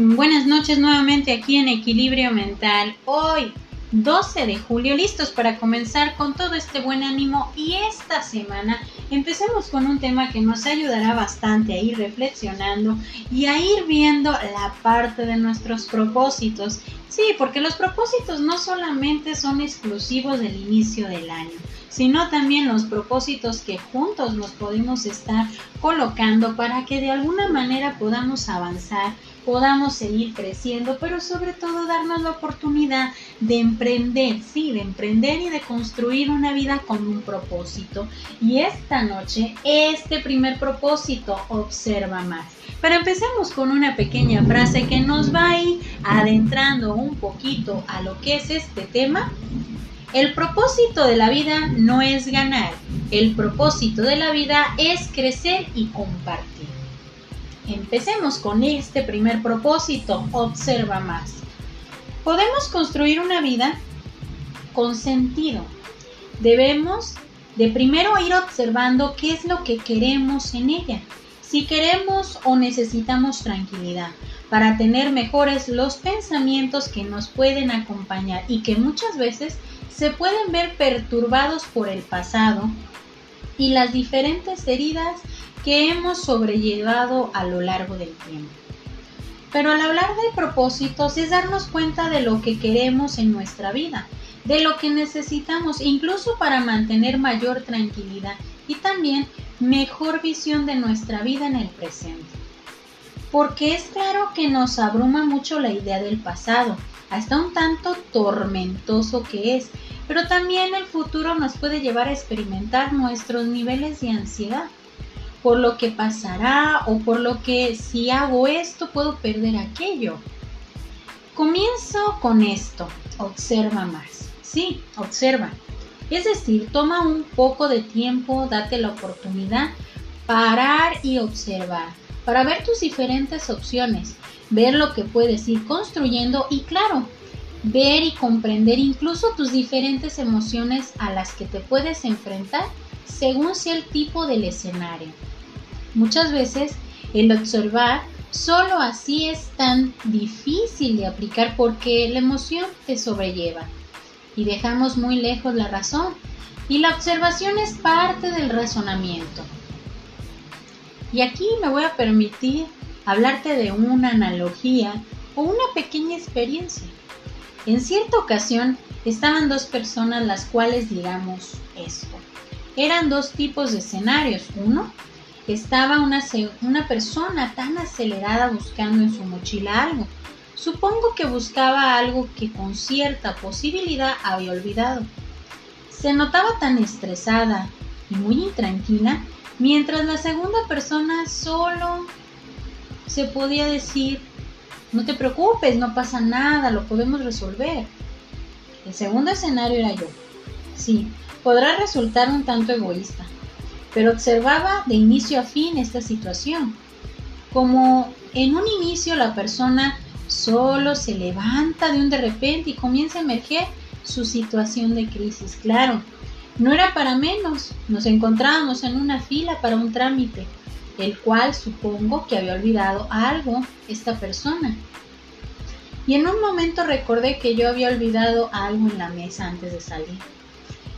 Buenas noches nuevamente aquí en Equilibrio Mental. Hoy, 12 de julio, listos para comenzar con todo este buen ánimo y esta semana empecemos con un tema que nos ayudará bastante a ir reflexionando y a ir viendo la parte de nuestros propósitos. Sí, porque los propósitos no solamente son exclusivos del inicio del año sino también los propósitos que juntos nos podemos estar colocando para que de alguna manera podamos avanzar, podamos seguir creciendo, pero sobre todo darnos la oportunidad de emprender, sí, de emprender y de construir una vida con un propósito. Y esta noche, este primer propósito, observa más. Pero empecemos con una pequeña frase que nos va a ir adentrando un poquito a lo que es este tema el propósito de la vida no es ganar, el propósito de la vida es crecer y compartir. Empecemos con este primer propósito, observa más. Podemos construir una vida con sentido. Debemos de primero ir observando qué es lo que queremos en ella. Si queremos o necesitamos tranquilidad para tener mejores los pensamientos que nos pueden acompañar y que muchas veces se pueden ver perturbados por el pasado y las diferentes heridas que hemos sobrellevado a lo largo del tiempo. Pero al hablar de propósitos es darnos cuenta de lo que queremos en nuestra vida, de lo que necesitamos incluso para mantener mayor tranquilidad y también mejor visión de nuestra vida en el presente. Porque es claro que nos abruma mucho la idea del pasado, hasta un tanto tormentoso que es, pero también el futuro nos puede llevar a experimentar nuestros niveles de ansiedad por lo que pasará o por lo que si hago esto puedo perder aquello. Comienzo con esto, observa más. Sí, observa. Es decir, toma un poco de tiempo, date la oportunidad, parar y observar, para ver tus diferentes opciones, ver lo que puedes ir construyendo y claro, ver y comprender incluso tus diferentes emociones a las que te puedes enfrentar según sea el tipo del escenario. Muchas veces el observar solo así es tan difícil de aplicar porque la emoción te sobrelleva y dejamos muy lejos la razón y la observación es parte del razonamiento. Y aquí me voy a permitir hablarte de una analogía o una pequeña experiencia. En cierta ocasión estaban dos personas las cuales digamos esto. Eran dos tipos de escenarios. Uno, estaba una, una persona tan acelerada buscando en su mochila algo. Supongo que buscaba algo que con cierta posibilidad había olvidado. Se notaba tan estresada y muy intranquila, mientras la segunda persona solo se podía decir no te preocupes, no pasa nada, lo podemos resolver. El segundo escenario era yo. Sí, podrá resultar un tanto egoísta, pero observaba de inicio a fin esta situación. Como en un inicio la persona solo se levanta de un de repente y comienza a emerger su situación de crisis. Claro, no era para menos. Nos encontrábamos en una fila para un trámite el cual supongo que había olvidado algo esta persona. Y en un momento recordé que yo había olvidado algo en la mesa antes de salir.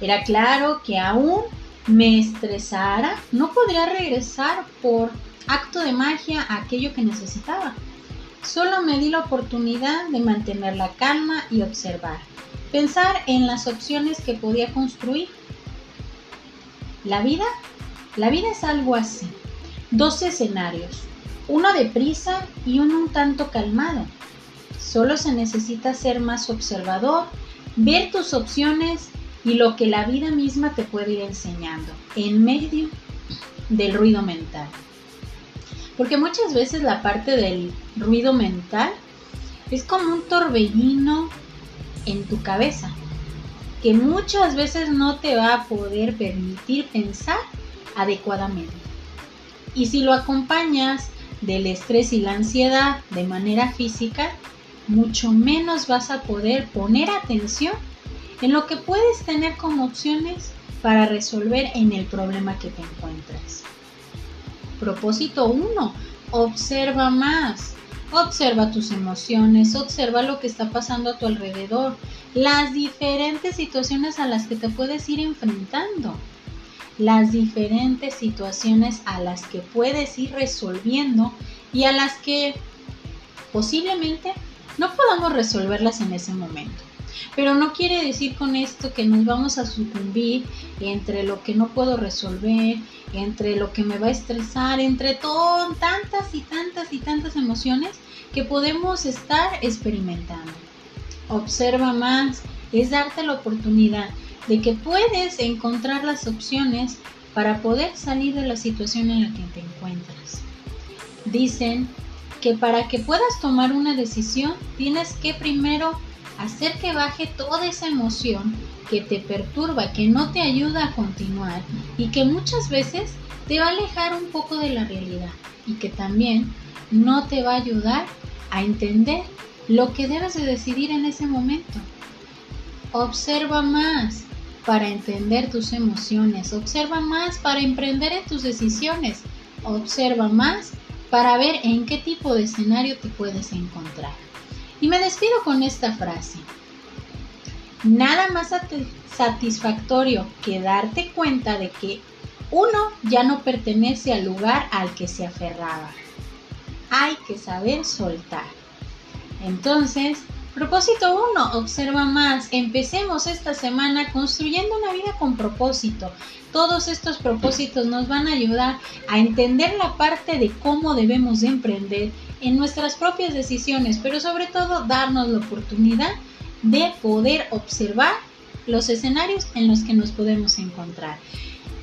Era claro que aún me estresara, no podría regresar por acto de magia aquello que necesitaba. Solo me di la oportunidad de mantener la calma y observar, pensar en las opciones que podía construir. La vida, la vida es algo así dos escenarios, uno de prisa y uno un tanto calmado. Solo se necesita ser más observador, ver tus opciones y lo que la vida misma te puede ir enseñando en medio del ruido mental. Porque muchas veces la parte del ruido mental es como un torbellino en tu cabeza que muchas veces no te va a poder permitir pensar adecuadamente. Y si lo acompañas del estrés y la ansiedad de manera física, mucho menos vas a poder poner atención en lo que puedes tener como opciones para resolver en el problema que te encuentras. Propósito 1. Observa más. Observa tus emociones, observa lo que está pasando a tu alrededor, las diferentes situaciones a las que te puedes ir enfrentando, las diferentes situaciones a las que puedes ir resolviendo y a las que posiblemente no podamos resolverlas en ese momento. Pero no quiere decir con esto que nos vamos a sucumbir entre lo que no puedo resolver, entre lo que me va a estresar, entre todo, tantas y tantas y tantas emociones que podemos estar experimentando. Observa más, es darte la oportunidad de que puedes encontrar las opciones para poder salir de la situación en la que te encuentras. Dicen que para que puedas tomar una decisión tienes que primero hacer que baje toda esa emoción que te perturba, que no te ayuda a continuar y que muchas veces te va a alejar un poco de la realidad y que también no te va a ayudar a entender lo que debes de decidir en ese momento. Observa más para entender tus emociones, observa más para emprender en tus decisiones, observa más para ver en qué tipo de escenario te puedes encontrar. Y me despido con esta frase. Nada más satisfactorio que darte cuenta de que uno ya no pertenece al lugar al que se aferraba. Hay que saber soltar. Entonces, propósito 1, observa más. Empecemos esta semana construyendo una vida con propósito. Todos estos propósitos nos van a ayudar a entender la parte de cómo debemos de emprender en nuestras propias decisiones, pero sobre todo darnos la oportunidad de poder observar los escenarios en los que nos podemos encontrar.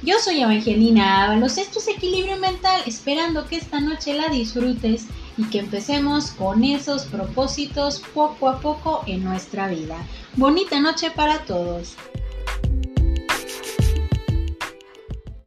Yo soy Evangelina Ábalos, esto es Equilibrio Mental, esperando que esta noche la disfrutes y que empecemos con esos propósitos poco a poco en nuestra vida. Bonita noche para todos.